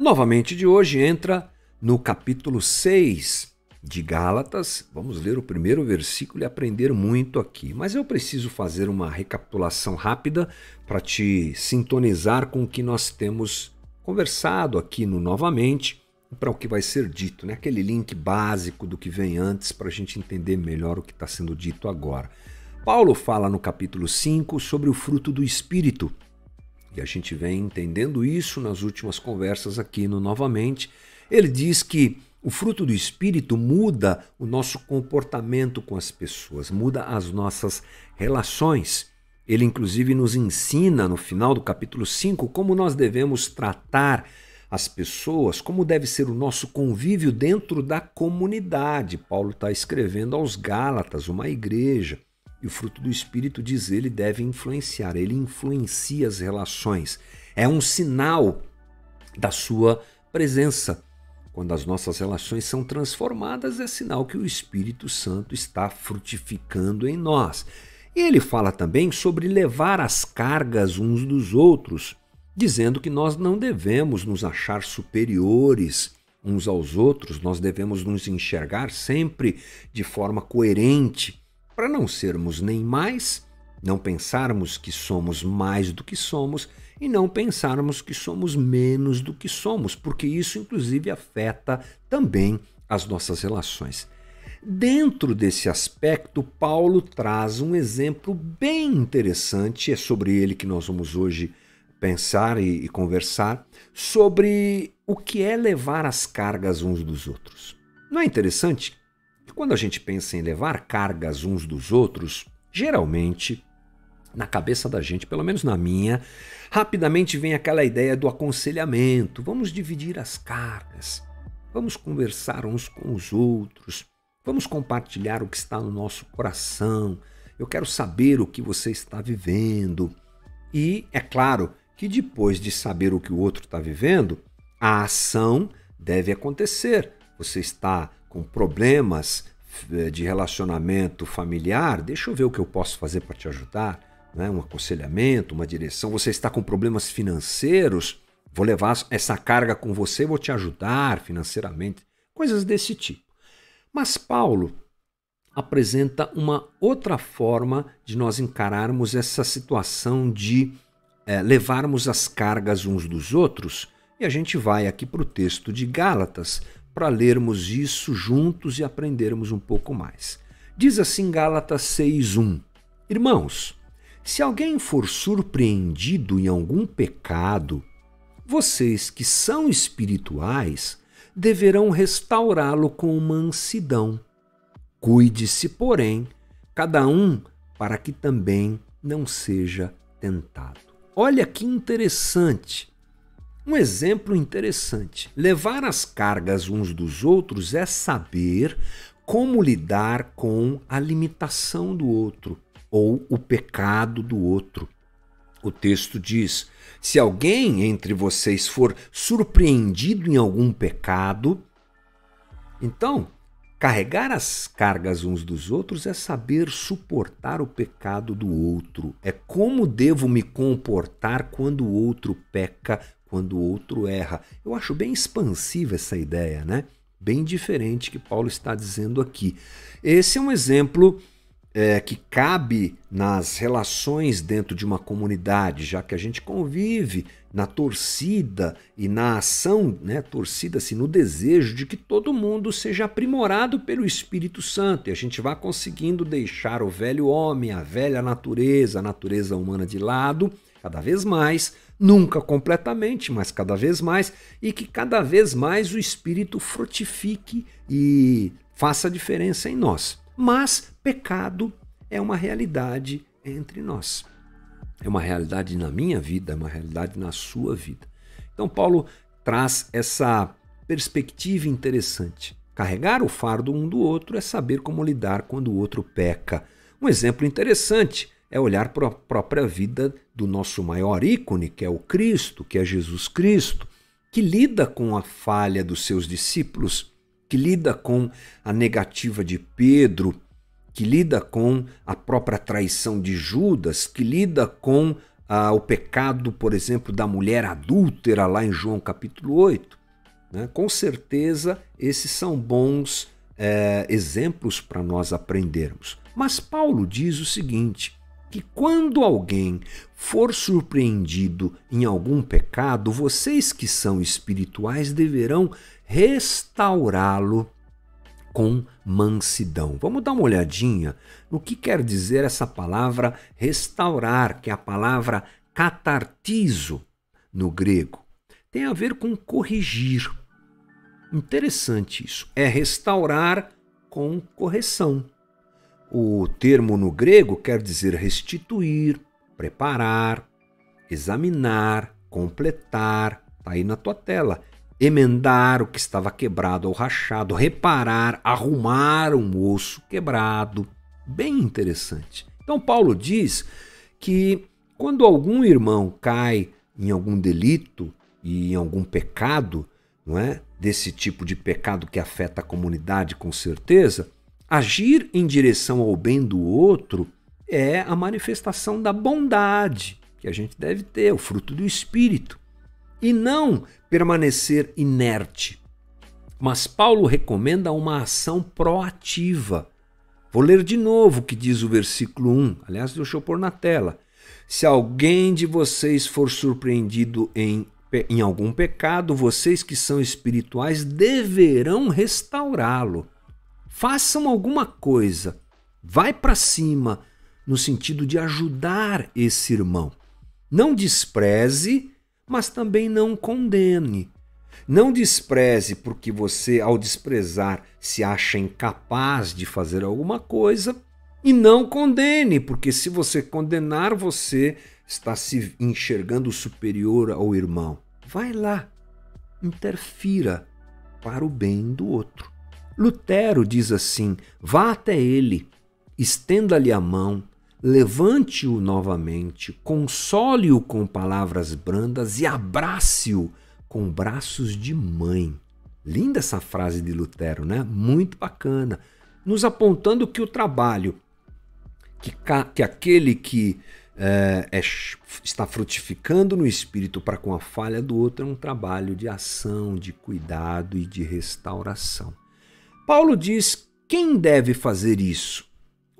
novamente de hoje entra no capítulo 6 de Gálatas. Vamos ler o primeiro versículo e aprender muito aqui. Mas eu preciso fazer uma recapitulação rápida para te sintonizar com o que nós temos conversado aqui no Novamente para o que vai ser dito, né? aquele link básico do que vem antes para a gente entender melhor o que está sendo dito agora. Paulo fala no capítulo 5 sobre o fruto do Espírito. E a gente vem entendendo isso nas últimas conversas aqui no Novamente. Ele diz que o fruto do Espírito muda o nosso comportamento com as pessoas, muda as nossas relações. Ele, inclusive, nos ensina no final do capítulo 5 como nós devemos tratar as pessoas, como deve ser o nosso convívio dentro da comunidade. Paulo está escrevendo aos Gálatas, uma igreja. E o fruto do Espírito, diz ele, deve influenciar, ele influencia as relações. É um sinal da sua presença. Quando as nossas relações são transformadas, é sinal que o Espírito Santo está frutificando em nós. E ele fala também sobre levar as cargas uns dos outros, dizendo que nós não devemos nos achar superiores uns aos outros, nós devemos nos enxergar sempre de forma coerente para não sermos nem mais, não pensarmos que somos mais do que somos e não pensarmos que somos menos do que somos, porque isso inclusive afeta também as nossas relações. Dentro desse aspecto, Paulo traz um exemplo bem interessante, é sobre ele que nós vamos hoje pensar e, e conversar, sobre o que é levar as cargas uns dos outros. Não é interessante quando a gente pensa em levar cargas uns dos outros, geralmente, na cabeça da gente, pelo menos na minha, rapidamente vem aquela ideia do aconselhamento. Vamos dividir as cargas, vamos conversar uns com os outros, vamos compartilhar o que está no nosso coração. Eu quero saber o que você está vivendo. E é claro que depois de saber o que o outro está vivendo, a ação deve acontecer. Você está com problemas eh, de relacionamento familiar, deixa eu ver o que eu posso fazer para te ajudar. Né? Um aconselhamento, uma direção. Você está com problemas financeiros, vou levar essa carga com você, vou te ajudar financeiramente. Coisas desse tipo. Mas Paulo apresenta uma outra forma de nós encararmos essa situação de é, levarmos as cargas uns dos outros. E a gente vai aqui para o texto de Gálatas, para lermos isso juntos e aprendermos um pouco mais. Diz assim Gálatas 6:1. Irmãos, se alguém for surpreendido em algum pecado, vocês que são espirituais deverão restaurá-lo com mansidão. Cuide-se, porém, cada um para que também não seja tentado. Olha que interessante. Um exemplo interessante: levar as cargas uns dos outros é saber como lidar com a limitação do outro ou o pecado do outro. O texto diz: se alguém entre vocês for surpreendido em algum pecado, então Carregar as cargas uns dos outros é saber suportar o pecado do outro. É como devo me comportar quando o outro peca, quando o outro erra. Eu acho bem expansiva essa ideia, né? Bem diferente que Paulo está dizendo aqui. Esse é um exemplo é, que cabe nas relações dentro de uma comunidade, já que a gente convive na torcida e na ação, né, torcida-se no desejo de que todo mundo seja aprimorado pelo Espírito Santo e a gente vá conseguindo deixar o velho homem, a velha natureza, a natureza humana de lado, cada vez mais nunca completamente, mas cada vez mais, e que cada vez mais o Espírito frutifique e faça diferença em nós. Mas pecado é uma realidade entre nós. É uma realidade na minha vida, é uma realidade na sua vida. Então, Paulo traz essa perspectiva interessante. Carregar o fardo um do outro é saber como lidar quando o outro peca. Um exemplo interessante é olhar para a própria vida do nosso maior ícone, que é o Cristo, que é Jesus Cristo, que lida com a falha dos seus discípulos, que lida com a negativa de Pedro, que lida com a própria traição de Judas, que lida com ah, o pecado, por exemplo, da mulher adúltera, lá em João capítulo 8. Né? Com certeza, esses são bons é, exemplos para nós aprendermos. Mas Paulo diz o seguinte: que quando alguém for surpreendido em algum pecado, vocês que são espirituais deverão restaurá-lo com mansidão. Vamos dar uma olhadinha no que quer dizer essa palavra restaurar, que é a palavra catartizo no grego. Tem a ver com corrigir. Interessante isso. É restaurar com correção. O termo no grego quer dizer restituir, preparar, examinar, completar. Está aí na tua tela emendar o que estava quebrado ou rachado, reparar, arrumar um osso quebrado. Bem interessante. Então, Paulo diz que quando algum irmão cai em algum delito e em algum pecado, não é? Desse tipo de pecado que afeta a comunidade com certeza, agir em direção ao bem do outro é a manifestação da bondade que a gente deve ter, o fruto do espírito e não permanecer inerte. Mas Paulo recomenda uma ação proativa. Vou ler de novo o que diz o versículo 1. Aliás, deixa eu pôr na tela. Se alguém de vocês for surpreendido em, em algum pecado, vocês que são espirituais deverão restaurá-lo. Façam alguma coisa. Vai para cima no sentido de ajudar esse irmão. Não despreze mas também não condene. Não despreze porque você, ao desprezar, se acha incapaz de fazer alguma coisa, e não condene, porque se você condenar, você está se enxergando superior ao irmão. Vai lá, interfira para o bem do outro. Lutero diz assim: vá até ele, estenda-lhe a mão, levante-o novamente, console-o com palavras brandas e abrace-o com braços de mãe. Linda essa frase de Lutero, né? Muito bacana. Nos apontando que o trabalho, que, que aquele que é, é, está frutificando no espírito para com a falha do outro, é um trabalho de ação, de cuidado e de restauração. Paulo diz: quem deve fazer isso?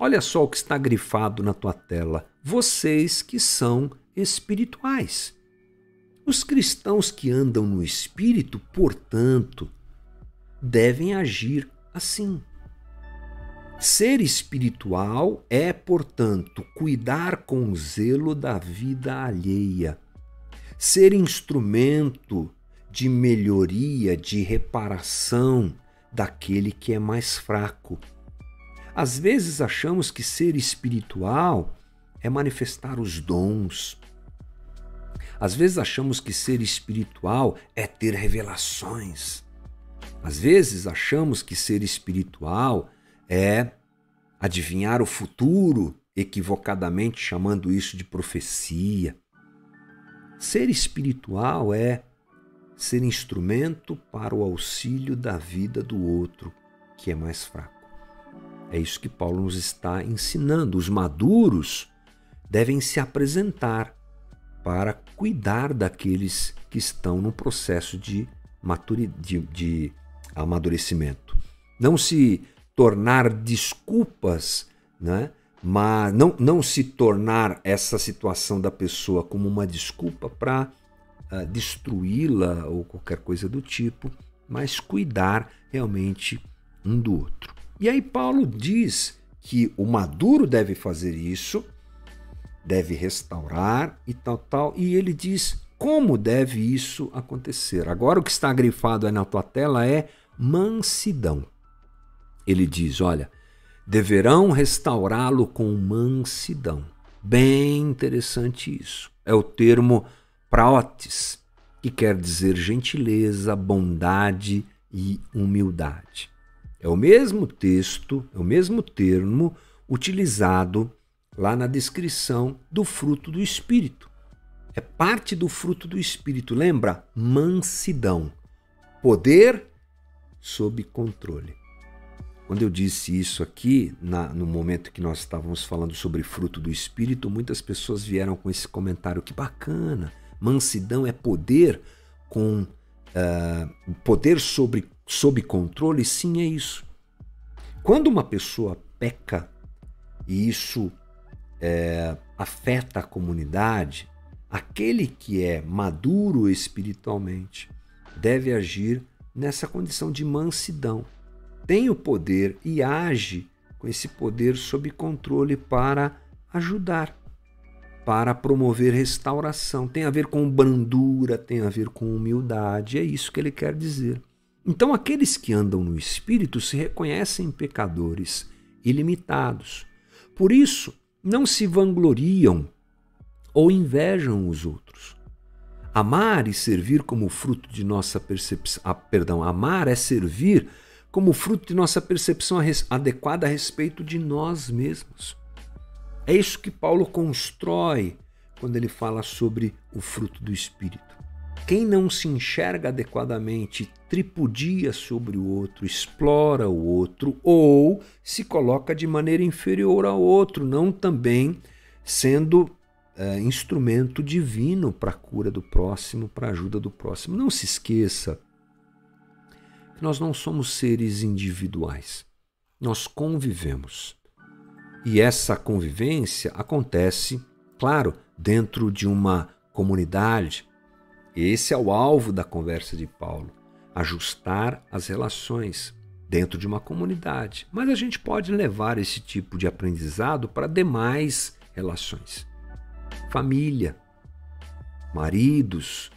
Olha só o que está grifado na tua tela. Vocês que são espirituais. Os cristãos que andam no espírito, portanto, devem agir assim. Ser espiritual é, portanto, cuidar com zelo da vida alheia, ser instrumento de melhoria, de reparação daquele que é mais fraco às vezes achamos que ser espiritual é manifestar os dons. Às vezes achamos que ser espiritual é ter revelações. Às vezes achamos que ser espiritual é adivinhar o futuro, equivocadamente chamando isso de profecia. Ser espiritual é ser instrumento para o auxílio da vida do outro que é mais fraco. É isso que Paulo nos está ensinando. Os maduros devem se apresentar para cuidar daqueles que estão no processo de, de, amadurecimento. Não se tornar desculpas, né? mas não, não se tornar essa situação da pessoa como uma desculpa para uh, ah, destruí-la ou qualquer coisa do tipo, mas cuidar realmente um do outro. E aí Paulo diz que o maduro deve fazer isso, deve restaurar e tal, tal, e ele diz como deve isso acontecer. Agora o que está grifado aí na tua tela é mansidão. Ele diz, olha, deverão restaurá-lo com mansidão. Bem interessante isso. É o termo praotes, que quer dizer gentileza, bondade e humildade. É o mesmo texto, é o mesmo termo utilizado lá na descrição do fruto do Espírito. É parte do fruto do Espírito. Lembra? Mansidão. Poder sob controle. Quando eu disse isso aqui, na, no momento que nós estávamos falando sobre fruto do Espírito, muitas pessoas vieram com esse comentário: que bacana, mansidão é poder com uh, poder sobre, sob controle? Sim, é isso. Quando uma pessoa peca e isso é, afeta a comunidade, aquele que é maduro espiritualmente deve agir nessa condição de mansidão. Tem o poder e age com esse poder sob controle para ajudar, para promover restauração. Tem a ver com brandura, tem a ver com humildade, é isso que ele quer dizer. Então, aqueles que andam no espírito se reconhecem pecadores ilimitados. Por isso, não se vangloriam ou invejam os outros. Amar e servir como fruto de nossa percepção, ah, perdão, amar é servir como fruto de nossa percepção adequada a respeito de nós mesmos. É isso que Paulo constrói quando ele fala sobre o fruto do espírito. Quem não se enxerga adequadamente tripudia sobre o outro, explora o outro ou se coloca de maneira inferior ao outro, não também sendo é, instrumento divino para a cura do próximo, para a ajuda do próximo. Não se esqueça que nós não somos seres individuais, nós convivemos. E essa convivência acontece, claro, dentro de uma comunidade. Esse é o alvo da conversa de Paulo: ajustar as relações dentro de uma comunidade. Mas a gente pode levar esse tipo de aprendizado para demais relações família, maridos.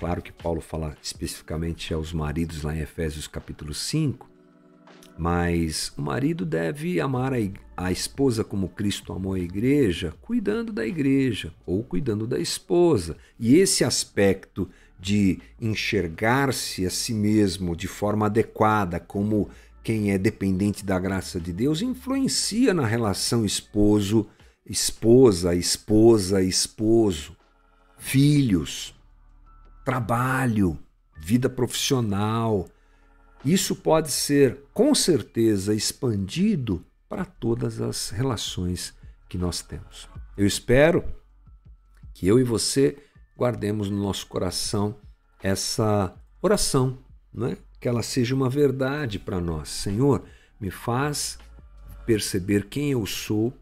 Claro que Paulo fala especificamente aos maridos lá em Efésios capítulo 5, mas o marido deve amar a, a esposa como Cristo amou a igreja, cuidando da igreja ou cuidando da esposa. E esse aspecto de enxergar-se a si mesmo de forma adequada como quem é dependente da graça de Deus influencia na relação esposo esposa, esposa, esposo, filhos, trabalho, vida profissional. Isso pode ser, com certeza, expandido para todas as relações que nós temos. Eu espero que eu e você guardemos no nosso coração essa oração, né? que ela seja uma verdade para nós. Senhor, me faz perceber quem eu sou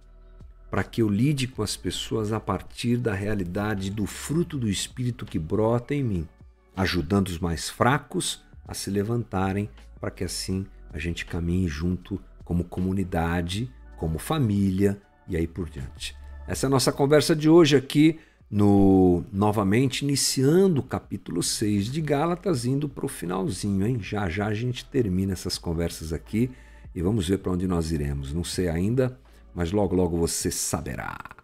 para que eu lide com as pessoas a partir da realidade do fruto do Espírito que brota em mim, ajudando os mais fracos a se levantarem, para que assim a gente caminhe junto como comunidade, como família e aí por diante. Essa é a nossa conversa de hoje aqui no novamente iniciando o capítulo 6 de Gálatas, indo para o finalzinho, hein? Já já a gente termina essas conversas aqui e vamos ver para onde nós iremos. Não sei ainda, mas logo logo você saberá.